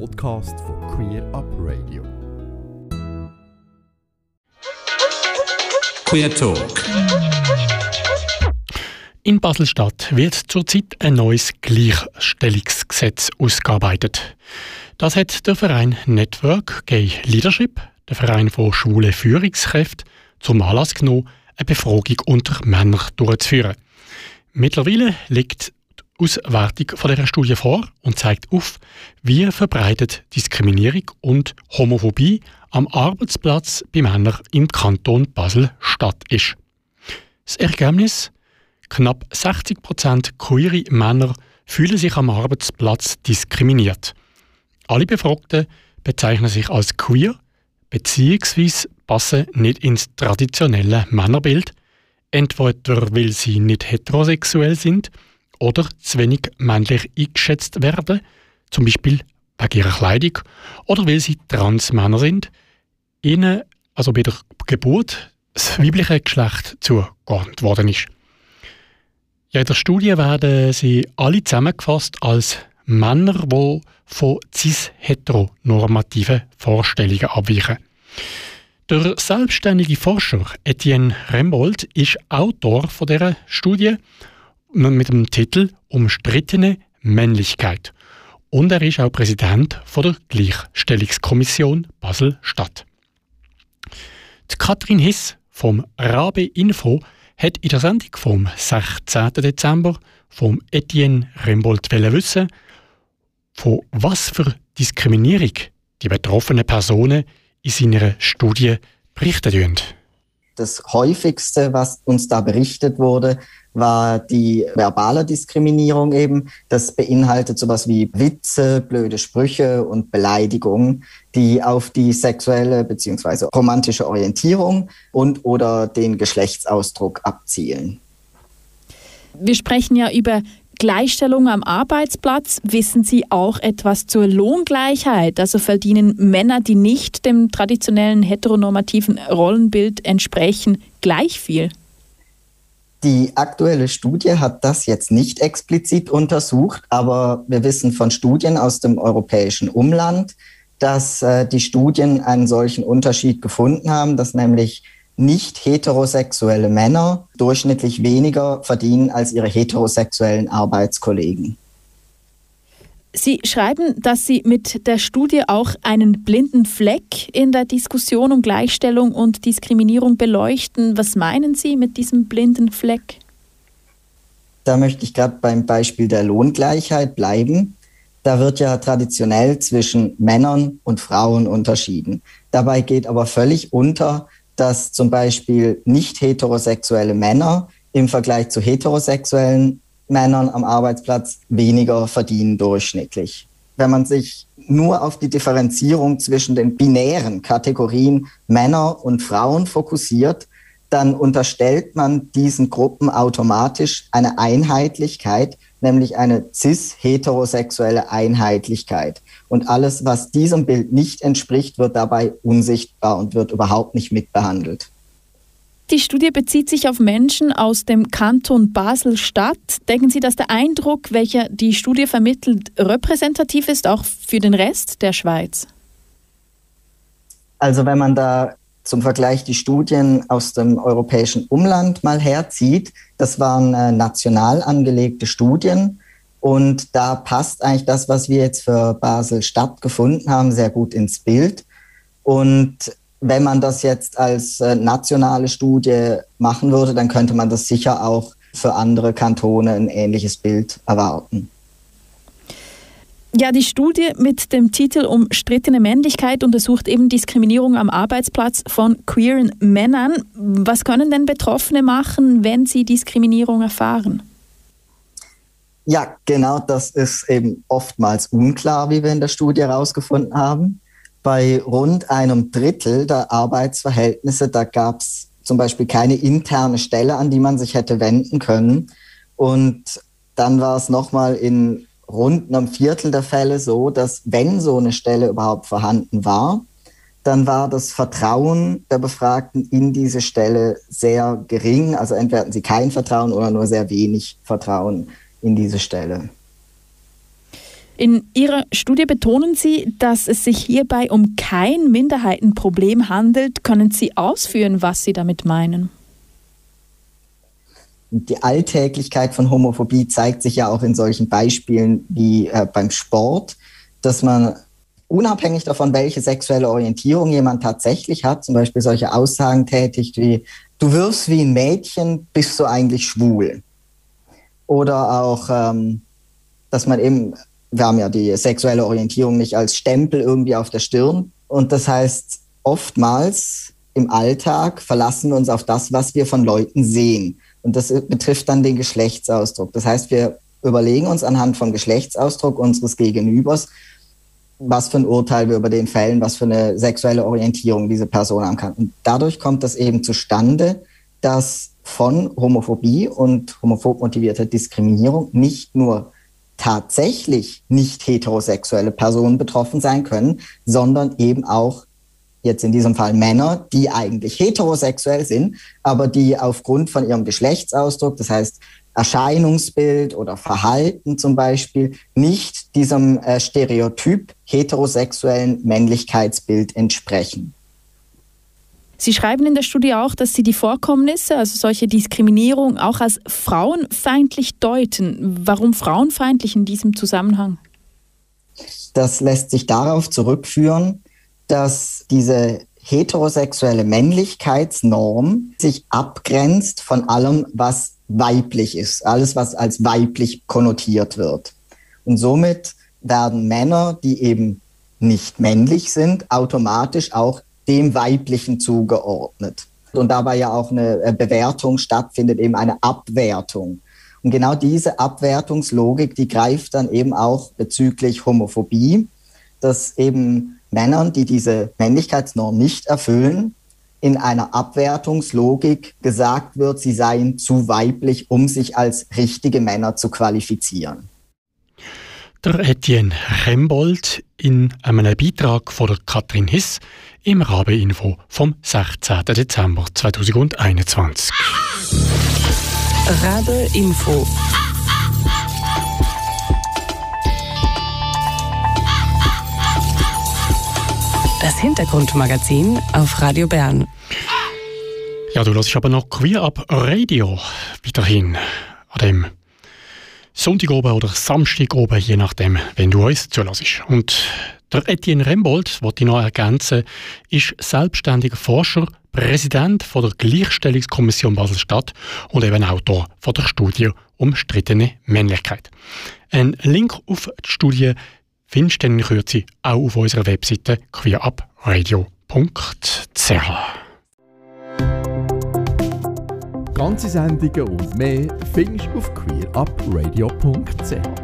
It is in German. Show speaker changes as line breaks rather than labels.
Podcast von Queer Up Radio.
Queer Talk.
In Basel-Stadt wird zurzeit ein neues Gleichstellungsgesetz ausgearbeitet. Das hat der Verein Network Gay Leadership, der Verein von schwulen Führungskräften, zum Anlass genommen, eine Befragung unter Männern durchzuführen. Mittlerweile liegt die Auswertung von dieser Studie vor und zeigt auf, wie verbreitet Diskriminierung und Homophobie am Arbeitsplatz bei Männern im Kanton Basel-Stadt ist. Das Ergebnis? Knapp 60% queere Männer fühlen sich am Arbeitsplatz diskriminiert. Alle Befragten bezeichnen sich als queer bzw. passen nicht ins traditionelle Männerbild, entweder weil sie nicht heterosexuell sind oder zu wenig männlich eingeschätzt werden, zum Beispiel wegen ihrer Kleidung, oder weil sie Transmänner sind, ihnen also bei der Geburt das weibliche Geschlecht zugeordnet worden ist. Ja, in der Studie werden sie alle zusammengefasst als Männer, die von cis-heteronormativen Vorstellungen abweichen. Der selbstständige Forscher Etienne Rembold ist Autor von dieser Studie mit dem Titel Umstrittene Männlichkeit. Und er ist auch Präsident von der Gleichstellungskommission Basel-Stadt. Katrin Hiss vom Rabe Info hat in der Sendung vom 16. Dezember vom Etienne Rembold wissen, von was für Diskriminierung die betroffenen Personen in seiner Studie berichten.
Das häufigste, was uns da berichtet wurde, war die verbale Diskriminierung eben. Das beinhaltet sowas wie Witze, blöde Sprüche und Beleidigungen, die auf die sexuelle bzw. romantische Orientierung und oder den Geschlechtsausdruck abzielen.
Wir sprechen ja über Gleichstellung am Arbeitsplatz. Wissen Sie auch etwas zur Lohngleichheit? Also verdienen Männer, die nicht dem traditionellen heteronormativen Rollenbild entsprechen, gleich viel?
Die aktuelle Studie hat das jetzt nicht explizit untersucht, aber wir wissen von Studien aus dem europäischen Umland, dass äh, die Studien einen solchen Unterschied gefunden haben, dass nämlich nicht heterosexuelle Männer durchschnittlich weniger verdienen als ihre heterosexuellen Arbeitskollegen.
Sie schreiben, dass Sie mit der Studie auch einen blinden Fleck in der Diskussion um Gleichstellung und Diskriminierung beleuchten. Was meinen Sie mit diesem blinden Fleck?
Da möchte ich gerade beim Beispiel der Lohngleichheit bleiben. Da wird ja traditionell zwischen Männern und Frauen unterschieden. Dabei geht aber völlig unter, dass zum Beispiel nicht heterosexuelle Männer im Vergleich zu heterosexuellen Männern am Arbeitsplatz weniger verdienen durchschnittlich. Wenn man sich nur auf die Differenzierung zwischen den binären Kategorien Männer und Frauen fokussiert, dann unterstellt man diesen Gruppen automatisch eine Einheitlichkeit, nämlich eine cis-heterosexuelle Einheitlichkeit. Und alles, was diesem Bild nicht entspricht, wird dabei unsichtbar und wird überhaupt nicht mitbehandelt.
Die Studie bezieht sich auf Menschen aus dem Kanton Basel-Stadt. Denken Sie, dass der Eindruck, welcher die Studie vermittelt, repräsentativ ist, auch für den Rest der Schweiz?
Also wenn man da zum Vergleich die Studien aus dem europäischen Umland mal herzieht, das waren äh, national angelegte Studien. Und da passt eigentlich das, was wir jetzt für Basel-Stadt gefunden haben, sehr gut ins Bild. Und wenn man das jetzt als äh, nationale Studie machen würde, dann könnte man das sicher auch für andere Kantone ein ähnliches Bild erwarten.
Ja, die Studie mit dem Titel Umstrittene Männlichkeit untersucht eben Diskriminierung am Arbeitsplatz von queeren Männern. Was können denn Betroffene machen, wenn sie Diskriminierung erfahren?
Ja, genau das ist eben oftmals unklar, wie wir in der Studie herausgefunden haben bei rund einem Drittel der Arbeitsverhältnisse, da gab es zum Beispiel keine interne Stelle, an die man sich hätte wenden können. Und dann war es nochmal in rund einem Viertel der Fälle so, dass wenn so eine Stelle überhaupt vorhanden war, dann war das Vertrauen der Befragten in diese Stelle sehr gering. Also entweder hatten sie kein Vertrauen oder nur sehr wenig Vertrauen in diese Stelle.
In Ihrer Studie betonen Sie, dass es sich hierbei um kein Minderheitenproblem handelt. Können Sie ausführen, was Sie damit meinen?
Die Alltäglichkeit von Homophobie zeigt sich ja auch in solchen Beispielen wie äh, beim Sport, dass man unabhängig davon, welche sexuelle Orientierung jemand tatsächlich hat, zum Beispiel solche Aussagen tätigt wie, du wirfst wie ein Mädchen, bist du eigentlich schwul. Oder auch, ähm, dass man eben, wir haben ja die sexuelle Orientierung nicht als Stempel irgendwie auf der Stirn. Und das heißt, oftmals im Alltag verlassen wir uns auf das, was wir von Leuten sehen. Und das betrifft dann den Geschlechtsausdruck. Das heißt, wir überlegen uns anhand vom Geschlechtsausdruck unseres Gegenübers, was für ein Urteil wir über den fällen, was für eine sexuelle Orientierung diese Person haben kann. Und dadurch kommt das eben zustande, dass von Homophobie und homophob motivierter Diskriminierung nicht nur tatsächlich nicht heterosexuelle Personen betroffen sein können, sondern eben auch jetzt in diesem Fall Männer, die eigentlich heterosexuell sind, aber die aufgrund von ihrem Geschlechtsausdruck, das heißt Erscheinungsbild oder Verhalten zum Beispiel nicht diesem äh, Stereotyp heterosexuellen Männlichkeitsbild entsprechen.
Sie schreiben in der Studie auch, dass Sie die Vorkommnisse, also solche Diskriminierung, auch als frauenfeindlich deuten. Warum frauenfeindlich in diesem Zusammenhang?
Das lässt sich darauf zurückführen, dass diese heterosexuelle Männlichkeitsnorm sich abgrenzt von allem, was weiblich ist, alles, was als weiblich konnotiert wird. Und somit werden Männer, die eben nicht männlich sind, automatisch auch dem Weiblichen zugeordnet. Und dabei ja auch eine äh, Bewertung stattfindet, eben eine Abwertung. Und genau diese Abwertungslogik, die greift dann eben auch bezüglich Homophobie, dass eben Männern, die diese Männlichkeitsnorm nicht erfüllen, in einer Abwertungslogik gesagt wird, sie seien zu weiblich, um sich als richtige Männer zu qualifizieren.
Der Etienne Rembold in einem Beitrag von der Katrin Hiss im Rabe-Info vom 16. Dezember 2021.
Rabe-Info Das Hintergrundmagazin auf Radio Bern.
Ja, du hörst aber noch Queer Up Radio weiterhin an dem Sonntag oben oder Samstag oben, je nachdem, wenn du uns zulässt. Und der Etienne Rembold, wollte ich noch ergänzen, ist selbstständiger Forscher, Präsident von der Gleichstellungskommission Basel-Stadt und eben Autor von der Studie Umstrittene Männlichkeit. Ein Link auf die Studie findest du in Kürze auch auf unserer Webseite queerupradio.ch.
Ganze Sendungen und mehr findest du auf queerupradio.ch.